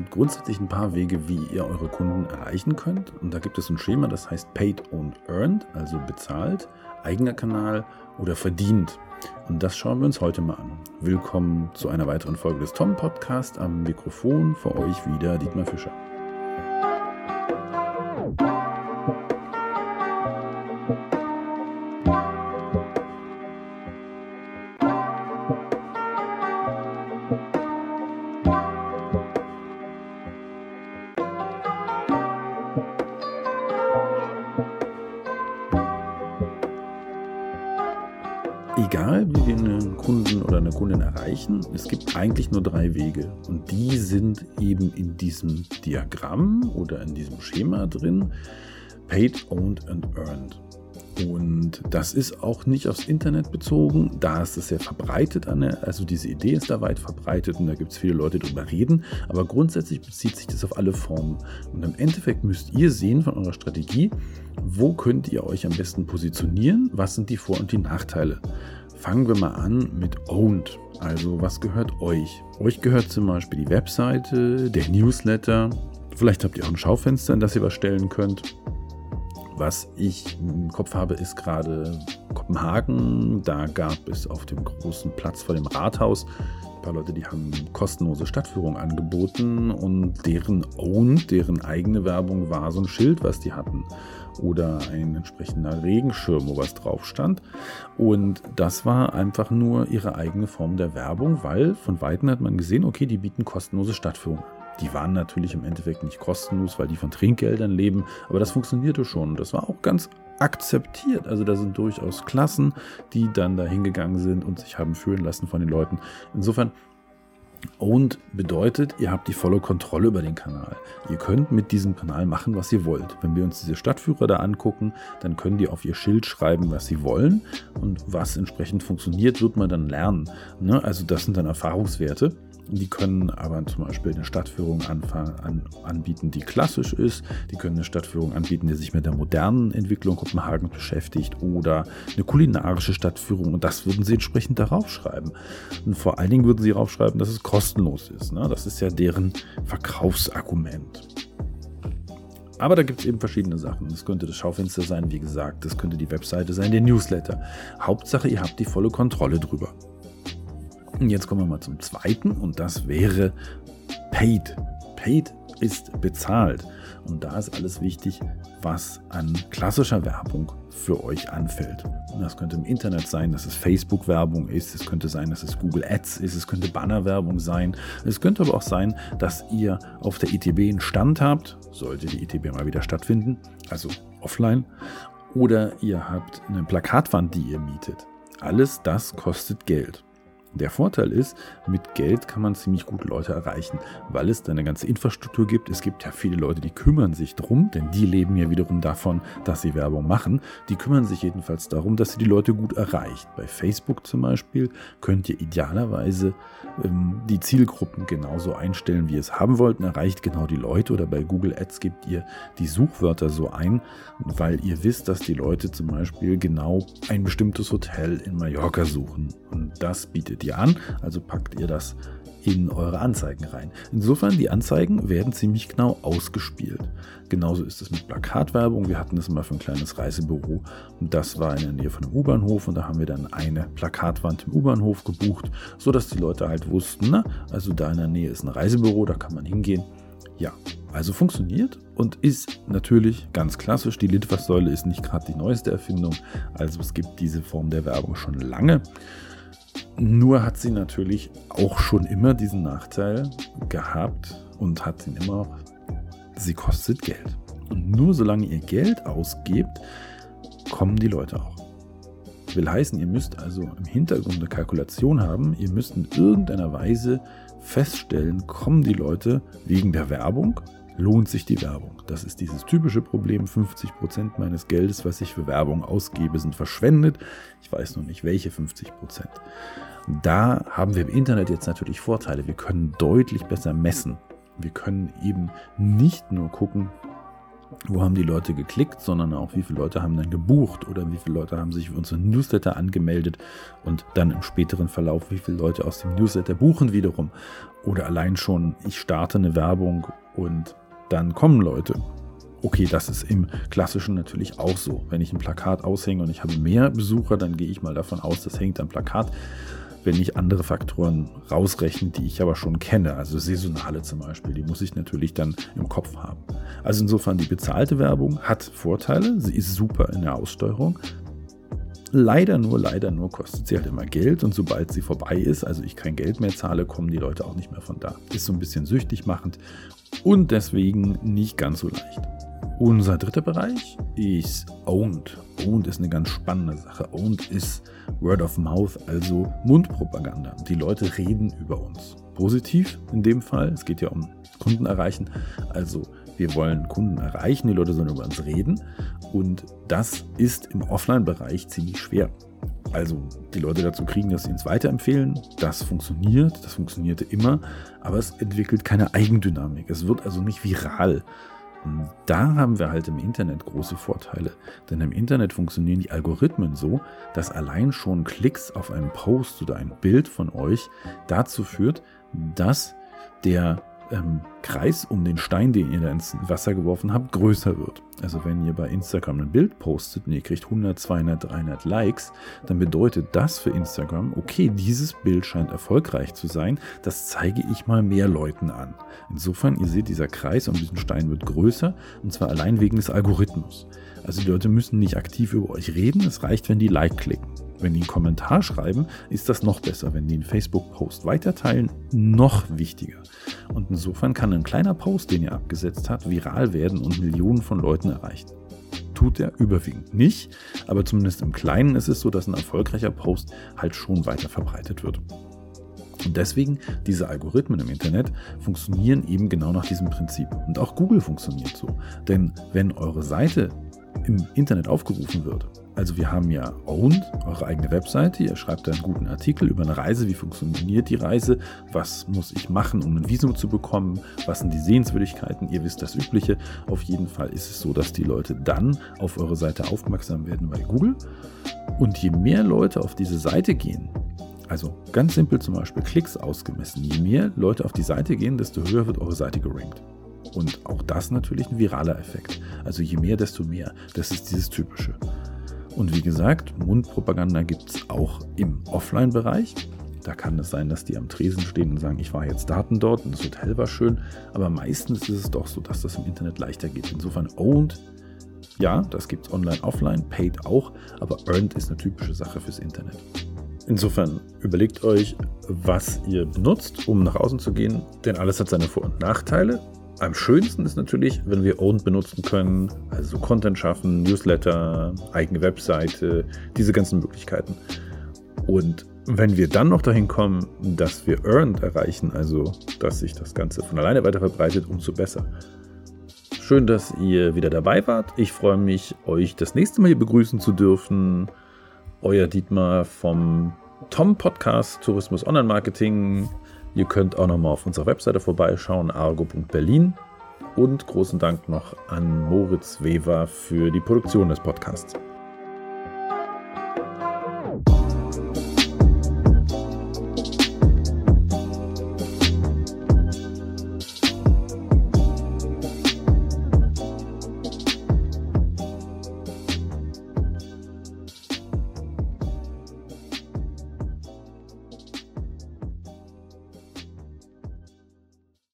gibt grundsätzlich ein paar Wege, wie ihr eure Kunden erreichen könnt. Und da gibt es ein Schema, das heißt Paid and Earned, also bezahlt, eigener Kanal oder verdient. Und das schauen wir uns heute mal an. Willkommen zu einer weiteren Folge des Tom Podcast. Am Mikrofon für euch wieder Dietmar Fischer. Egal wie wir einen Kunden oder eine Kundin erreichen, es gibt eigentlich nur drei Wege. Und die sind eben in diesem Diagramm oder in diesem Schema drin. Paid, Owned and Earned. Und das ist auch nicht aufs Internet bezogen. Da ist es sehr verbreitet. Also diese Idee ist da weit verbreitet und da gibt es viele Leute, die drüber reden. Aber grundsätzlich bezieht sich das auf alle Formen. Und im Endeffekt müsst ihr sehen von eurer Strategie, wo könnt ihr euch am besten positionieren, was sind die Vor- und die Nachteile. Fangen wir mal an mit Owned. Also was gehört euch? Euch gehört zum Beispiel die Webseite, der Newsletter. Vielleicht habt ihr auch ein Schaufenster, in das ihr was stellen könnt. Was ich im Kopf habe, ist gerade Kopenhagen. Da gab es auf dem großen Platz vor dem Rathaus ein paar Leute, die haben kostenlose Stadtführung angeboten und deren Own, deren eigene Werbung war so ein Schild, was die hatten. Oder ein entsprechender Regenschirm, wo was drauf stand. Und das war einfach nur ihre eigene Form der Werbung, weil von Weitem hat man gesehen, okay, die bieten kostenlose Stadtführung. Die waren natürlich im Endeffekt nicht kostenlos, weil die von Trinkgeldern leben, aber das funktionierte schon. Das war auch ganz akzeptiert. Also da sind durchaus Klassen, die dann da hingegangen sind und sich haben führen lassen von den Leuten. Insofern und bedeutet, ihr habt die volle Kontrolle über den Kanal. Ihr könnt mit diesem Kanal machen, was ihr wollt. Wenn wir uns diese Stadtführer da angucken, dann können die auf ihr Schild schreiben, was sie wollen. Und was entsprechend funktioniert, wird man dann lernen. Ne? Also das sind dann Erfahrungswerte. Die können aber zum Beispiel eine Stadtführung an, anbieten, die klassisch ist. Die können eine Stadtführung anbieten, die sich mit der modernen Entwicklung Kopenhagens beschäftigt oder eine kulinarische Stadtführung. Und das würden sie entsprechend darauf schreiben. Und vor allen Dingen würden sie darauf schreiben, dass es kostenlos ist. Ne? Das ist ja deren Verkaufsargument. Aber da gibt es eben verschiedene Sachen. Das könnte das Schaufenster sein, wie gesagt. Das könnte die Webseite sein, der Newsletter. Hauptsache, ihr habt die volle Kontrolle drüber. Jetzt kommen wir mal zum zweiten und das wäre Paid. Paid ist bezahlt. Und da ist alles wichtig, was an klassischer Werbung für euch anfällt. Das könnte im Internet sein, dass es Facebook-Werbung ist, es könnte sein, dass es Google Ads ist, es könnte Banner-Werbung sein, es könnte aber auch sein, dass ihr auf der ITB einen Stand habt, sollte die ITB mal wieder stattfinden, also offline, oder ihr habt eine Plakatwand, die ihr mietet. Alles das kostet Geld. Der Vorteil ist, mit Geld kann man ziemlich gut Leute erreichen, weil es da eine ganze Infrastruktur gibt. Es gibt ja viele Leute, die kümmern sich drum, denn die leben ja wiederum davon, dass sie Werbung machen. Die kümmern sich jedenfalls darum, dass sie die Leute gut erreicht. Bei Facebook zum Beispiel könnt ihr idealerweise ähm, die Zielgruppen genauso einstellen, wie ihr es haben wollt, und erreicht genau die Leute. Oder bei Google Ads gebt ihr die Suchwörter so ein, weil ihr wisst, dass die Leute zum Beispiel genau ein bestimmtes Hotel in Mallorca suchen. Und das bietet bietet ihr an, also packt ihr das in eure Anzeigen rein. Insofern, die Anzeigen werden ziemlich genau ausgespielt. Genauso ist es mit Plakatwerbung. Wir hatten das mal für ein kleines Reisebüro und das war in der Nähe von einem U-Bahnhof und da haben wir dann eine Plakatwand im U-Bahnhof gebucht, sodass die Leute halt wussten, na, also da in der Nähe ist ein Reisebüro, da kann man hingehen. Ja, also funktioniert und ist natürlich ganz klassisch. Die Litfaßsäule ist nicht gerade die neueste Erfindung, also es gibt diese Form der Werbung schon lange. Nur hat sie natürlich auch schon immer diesen Nachteil gehabt und hat ihn immer, sie kostet Geld. Und nur solange ihr Geld ausgebt, kommen die Leute auch. Will heißen, ihr müsst also im Hintergrund eine Kalkulation haben, ihr müsst in irgendeiner Weise feststellen, kommen die Leute wegen der Werbung lohnt sich die Werbung. Das ist dieses typische Problem. 50% meines Geldes, was ich für Werbung ausgebe, sind verschwendet. Ich weiß noch nicht, welche 50%. Da haben wir im Internet jetzt natürlich Vorteile. Wir können deutlich besser messen. Wir können eben nicht nur gucken, wo haben die Leute geklickt, sondern auch wie viele Leute haben dann gebucht oder wie viele Leute haben sich für unsere Newsletter angemeldet und dann im späteren Verlauf, wie viele Leute aus dem Newsletter buchen wiederum. Oder allein schon, ich starte eine Werbung und dann kommen Leute. Okay, das ist im Klassischen natürlich auch so. Wenn ich ein Plakat aushänge und ich habe mehr Besucher, dann gehe ich mal davon aus, das hängt am Plakat wenn ich andere Faktoren rausrechne, die ich aber schon kenne, also saisonale zum Beispiel, die muss ich natürlich dann im Kopf haben. Also insofern, die bezahlte Werbung hat Vorteile, sie ist super in der Aussteuerung. Leider nur, leider nur kostet sie halt immer Geld und sobald sie vorbei ist, also ich kein Geld mehr zahle, kommen die Leute auch nicht mehr von da. Ist so ein bisschen süchtig machend und deswegen nicht ganz so leicht. Unser dritter Bereich ist Owned. Owned ist eine ganz spannende Sache. Owned ist Word of Mouth, also Mundpropaganda. Die Leute reden über uns. Positiv in dem Fall. Es geht ja um Kunden erreichen. Also wir wollen Kunden erreichen, die Leute sollen über uns reden. Und das ist im Offline-Bereich ziemlich schwer. Also die Leute dazu kriegen, dass sie uns weiterempfehlen. Das funktioniert, das funktionierte immer, aber es entwickelt keine Eigendynamik. Es wird also nicht viral. Und da haben wir halt im Internet große Vorteile. Denn im Internet funktionieren die Algorithmen so, dass allein schon Klicks auf einen Post oder ein Bild von euch dazu führt, dass der ähm, Kreis um den Stein, den ihr da ins Wasser geworfen habt, größer wird. Also wenn ihr bei Instagram ein Bild postet und ihr kriegt 100, 200, 300 Likes, dann bedeutet das für Instagram, okay, dieses Bild scheint erfolgreich zu sein, das zeige ich mal mehr Leuten an. Insofern, ihr seht, dieser Kreis um diesen Stein wird größer und zwar allein wegen des Algorithmus. Also die Leute müssen nicht aktiv über euch reden, es reicht, wenn die Like klicken. Wenn die einen Kommentar schreiben, ist das noch besser. Wenn die einen Facebook-Post weiterteilen, noch wichtiger. Und insofern kann ein kleiner Post, den ihr abgesetzt habt, viral werden und Millionen von Leuten erreichen. Tut er überwiegend nicht, aber zumindest im Kleinen ist es so, dass ein erfolgreicher Post halt schon weiter verbreitet wird. Und deswegen, diese Algorithmen im Internet funktionieren eben genau nach diesem Prinzip. Und auch Google funktioniert so. Denn wenn eure Seite im Internet aufgerufen wird, also wir haben ja Owned, eure eigene Webseite. Ihr schreibt einen guten Artikel über eine Reise. Wie funktioniert die Reise? Was muss ich machen, um ein Visum zu bekommen? Was sind die Sehenswürdigkeiten? Ihr wisst das Übliche. Auf jeden Fall ist es so, dass die Leute dann auf eure Seite aufmerksam werden bei Google. Und je mehr Leute auf diese Seite gehen, also ganz simpel zum Beispiel Klicks ausgemessen, je mehr Leute auf die Seite gehen, desto höher wird eure Seite gerankt. Und auch das natürlich ein viraler Effekt. Also je mehr, desto mehr. Das ist dieses Typische. Und wie gesagt, Mundpropaganda gibt es auch im Offline-Bereich. Da kann es sein, dass die am Tresen stehen und sagen, ich war jetzt Daten dort und das Hotel war schön. Aber meistens ist es doch so, dass das im Internet leichter geht. Insofern owned, ja, das gibt es online, offline, paid auch, aber earned ist eine typische Sache fürs Internet. Insofern überlegt euch, was ihr benutzt, um nach außen zu gehen, denn alles hat seine Vor- und Nachteile. Am schönsten ist natürlich, wenn wir Owned benutzen können, also Content schaffen, Newsletter, eigene Webseite, diese ganzen Möglichkeiten. Und wenn wir dann noch dahin kommen, dass wir Earned erreichen, also dass sich das Ganze von alleine weiter verbreitet, umso besser. Schön, dass ihr wieder dabei wart. Ich freue mich, euch das nächste Mal hier begrüßen zu dürfen. Euer Dietmar vom Tom Podcast Tourismus Online Marketing. Ihr könnt auch nochmal auf unserer Webseite vorbeischauen, argo.berlin. Und großen Dank noch an Moritz Weber für die Produktion des Podcasts.